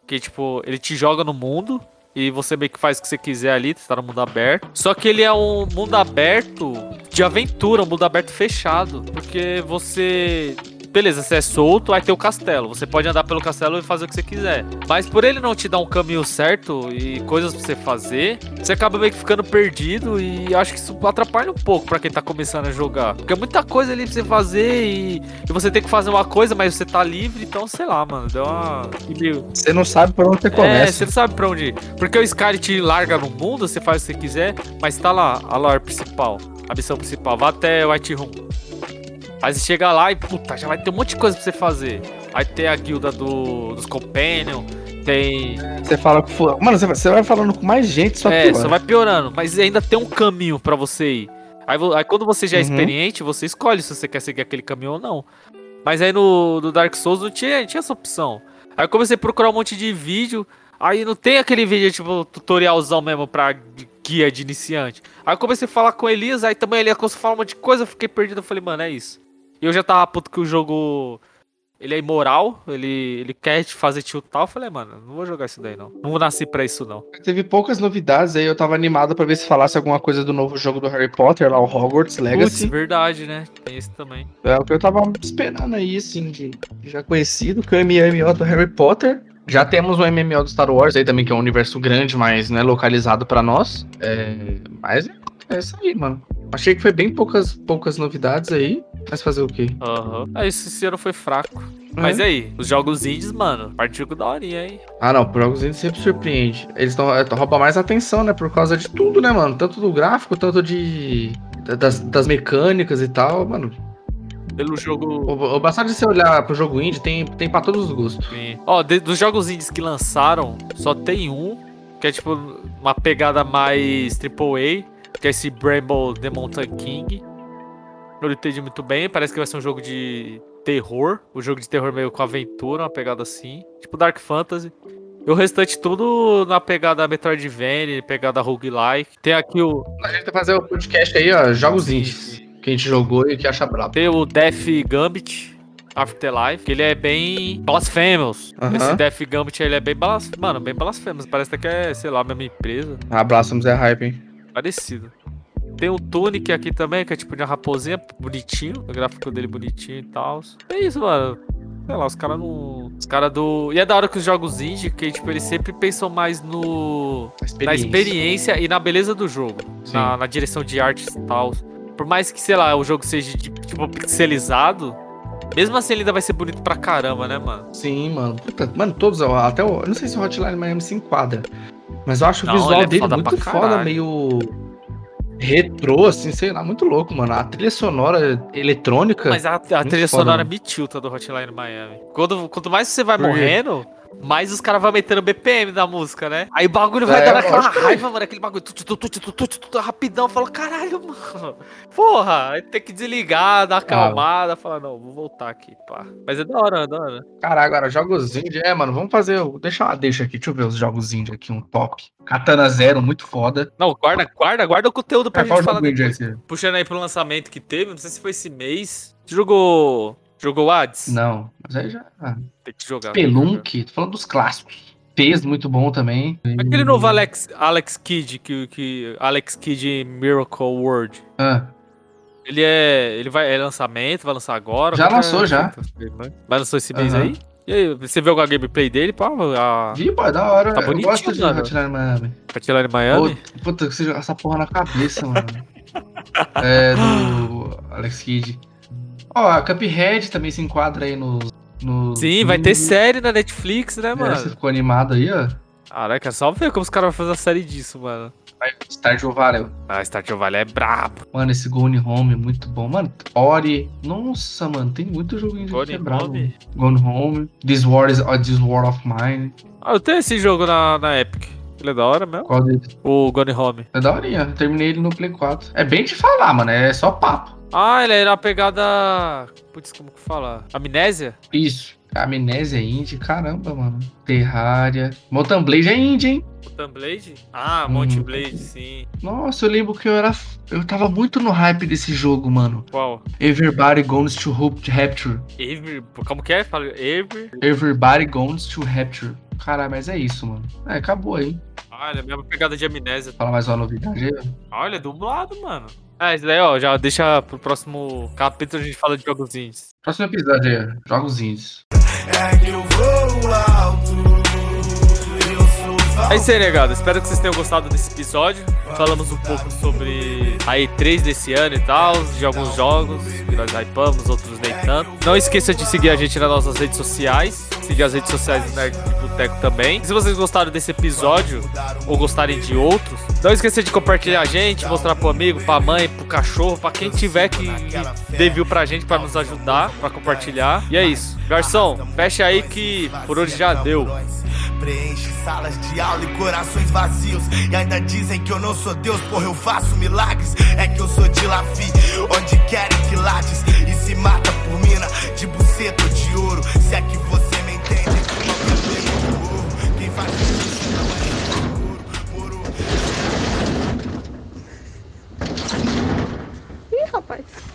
que tipo, ele te joga no mundo e você meio que faz o que você quiser ali, você tá no mundo aberto. Só que ele é um mundo aberto de aventura, um mundo aberto fechado, porque você Beleza, você é solto, aí tem o castelo. Você pode andar pelo castelo e fazer o que você quiser. Mas por ele não te dar um caminho certo e coisas pra você fazer, você acaba meio que ficando perdido e acho que isso atrapalha um pouco pra quem tá começando a jogar. Porque é muita coisa ali pra você fazer e, e você tem que fazer uma coisa, mas você tá livre, então sei lá, mano. Deu uma. Você não sabe por onde você É, começa. você não sabe pra onde ir. Porque o Sky te larga no mundo, você faz o que você quiser, mas tá lá a lore principal, a missão principal. Vá até White Room. Aí você chega lá e, puta, já vai ter um monte de coisa pra você fazer. Aí tem a guilda do, dos Companion, tem. Você fala com. fu- Mano, você vai, falando com mais gente, só é, que. só vai piorando. Mas ainda tem um caminho pra você ir. Aí, aí quando você já é Uhum. experiente, você escolhe se você quer seguir aquele caminho ou não. Mas aí no, no Dark Souls não tinha, tinha essa opção. Aí eu comecei a procurar um monte de vídeo, aí não tem aquele vídeo, tipo, tutorialzão mesmo pra gui- guia de iniciante. Aí eu comecei a falar com o Elias, aí também ele começou a falar um monte de coisa, eu fiquei perdido, eu falei, mano, é isso. E eu já tava puto que o jogo, ele é imoral, ele, ele quer te fazer tiltar, eu falei, mano, não vou jogar isso daí não. Não nasci pra isso não. Teve poucas novidades aí, eu tava animado pra ver se falasse alguma coisa do novo jogo do Harry Potter, lá o Hogwarts Putz, Legacy. verdade, né? Tem isso também. É o que eu tava esperando aí, assim, de já conhecido, que é o MMO do Harry Potter. Já temos o MMO do Star Wars aí também, que é um universo grande, mas não é localizado pra nós. É, mas é isso aí, mano. Achei que foi bem poucas, poucas novidades aí, mas fazer o quê? Aham. Aí esse ano foi fraco. Mas e aí, os jogos indies, mano, partiu com daorinha, hein? Ah, não, por jogos indie sempre surpreende. Eles tão, é, roubam mais atenção, né? Por causa de tudo, né, mano? Tanto do gráfico, tanto de. Das, das mecânicas e tal, mano. Pelo jogo. O, o bastante de você olhar pro jogo indie, tem, tem pra todos os gostos. Sim. Ó, dos jogos indies que lançaram, só tem um, que é tipo uma pegada mais AAA, que é esse Bramble The Mountain King. Não entendi muito bem, parece que vai ser um jogo de terror, um jogo de terror meio com aventura, uma pegada assim, tipo Dark Fantasy. E o restante tudo na pegada Metroidvania, pegada roguelike. Tem aqui o, A gente vai fazer o podcast aí, ó, jogos indies. Que a gente jogou e que acha brabo. tem o Death Gambit Afterlife, que ele é bem blasphemous. Aham. Esse Death Gambit ele é bem blas... mano, bem blasphemous. Parece até que é, sei lá, a mesma empresa. Abraço, é hype, hein? Parecido. Tem o Tunic aqui também, que é tipo de uma raposinha, bonitinho. O gráfico dele bonitinho e tal. É isso, mano. Sei lá, os caras não. Os caras do. E é da hora que os jogos indie, que tipo, eles sempre pensam mais no. Na experiência e na beleza do jogo. Na, na direção de arte e tal. Por mais que, sei lá, o jogo seja de, tipo pixelizado, mesmo assim ele ainda vai ser bonito pra caramba, né, mano? Sim, mano. Puta, mano, todos, até o. Eu não sei se o Hotline Miami se enquadra. Mas eu acho Não, o visual é dele foda muito foda, caralho. meio. retrô, assim, sei lá, muito louco, mano. A trilha sonora eletrônica. Mas a, a trilha foda, sonora mano. me tilta do Hotline Miami. Quando, quanto mais você vai Por morrendo, mais os caras vão metendo BPM da música, né? Aí o bagulho vai é, dar aquela é. raiva, mano, aquele bagulho tu, tu, tu, rapidão, fala, caralho, mano. Porra, aí tem que desligar, dar uma acalmada, falar, não, vou voltar aqui, pá. Mas é da hora, é da hora. Caralho, agora, jogos indie, é, mano, vamos fazer, deixa uma deixa aqui, deixa eu ver os jogos indie aqui, um top. Katana Zero, muito foda. Não, guarda, guarda, guarda o conteúdo pra é, gente falar. Puxando aí pro lançamento que teve, não sei se foi esse mês, jogou Jogou Hades? Não, mas aí já. ah, Tem que jogar. Pelunk, tô falando dos clássicos. Pes, muito bom também. Aquele novo Alex, Alex Kidd, que, que Alex Kidd Miracle World. Ah, Ele é. Ele vai. É lançamento, vai lançar agora. Já Qual que é lançou, a já. né? Vai lançar esse mês Aham. aí? E aí, você viu alguma gameplay dele, pá? A vi, pô, é da hora. Tá eu bonitinho, gosto de. Hotline Miami. Em Miami? Pô, Puta, que você joga essa porra na cabeça, mano. é, do Alex Kidd. Ó, a Cuphead também se enquadra aí nos. nos Sim, vai ter série na Netflix, né, É, mano? você ficou animado aí, ó. Caraca, só ver como os caras vão fazer a série disso, mano. Stardew Valley. Ah, Stardew Valley é brabo. Mano, esse Gone Home é muito bom. Mano, Ori. Nossa, mano, tem muito jogo indie Gone é brabo. Home? Gone Home. This War is uh, This War of Mine. Ah, eu tenho esse jogo na, na Epic. Ele é da hora mesmo? Qual deles? O Gone Home. É da horinha. Terminei ele no Play 4. É bem de falar, mano. É só papo. Ah, ele era a pegada. Putz, como que fala? Amnésia? Isso. Amnésia é indie, caramba, mano. Terraria. Mountain Blade é indie, hein? Mountain Blade? Ah, Hum. Monte Blade, sim. Nossa, eu lembro que eu era. Eu tava muito no hype desse jogo, mano. Qual? Everybody Goes to Hope Rapture. Every. Como que é? Fala. Every. Everybody Goes to Rapture. Caralho, mas é isso, mano. É, acabou aí. Ah, ele é a mesma pegada de amnésia. Fala mais uma novidade aí. Olha, é dublado, mano. É, isso daí, ó, já deixa pro próximo capítulo a gente fala de jogos indies. Próximo episódio aí, ó. Jogos indies. É que eu vou alto. É isso aí, negado. Espero que vocês tenham gostado desse episódio. Falamos um pouco sobre a E3 desse ano e tal, de alguns jogos que nós hypamos, outros nem tanto. Não esqueça de seguir a gente nas nossas redes sociais. Seguir as redes sociais do Nerd Boteco também. Se vocês gostaram desse episódio ou gostarem de outros, não esqueça de compartilhar a gente, mostrar pro amigo, pra mãe, pro cachorro, pra quem tiver que que dê view pra gente pra nos ajudar, pra compartilhar. E é isso. Garçom, fecha aí que por hoje já deu. preenche salas de aula galo e corações vazios. E ainda dizem que eu não sou Deus, porra, eu faço milagres. É que eu sou de Lafi, onde querem que lates. E se mata por mina de buceta ou de ouro. Se é que você me entende, quem faz isso é moro. Ih, rapaz.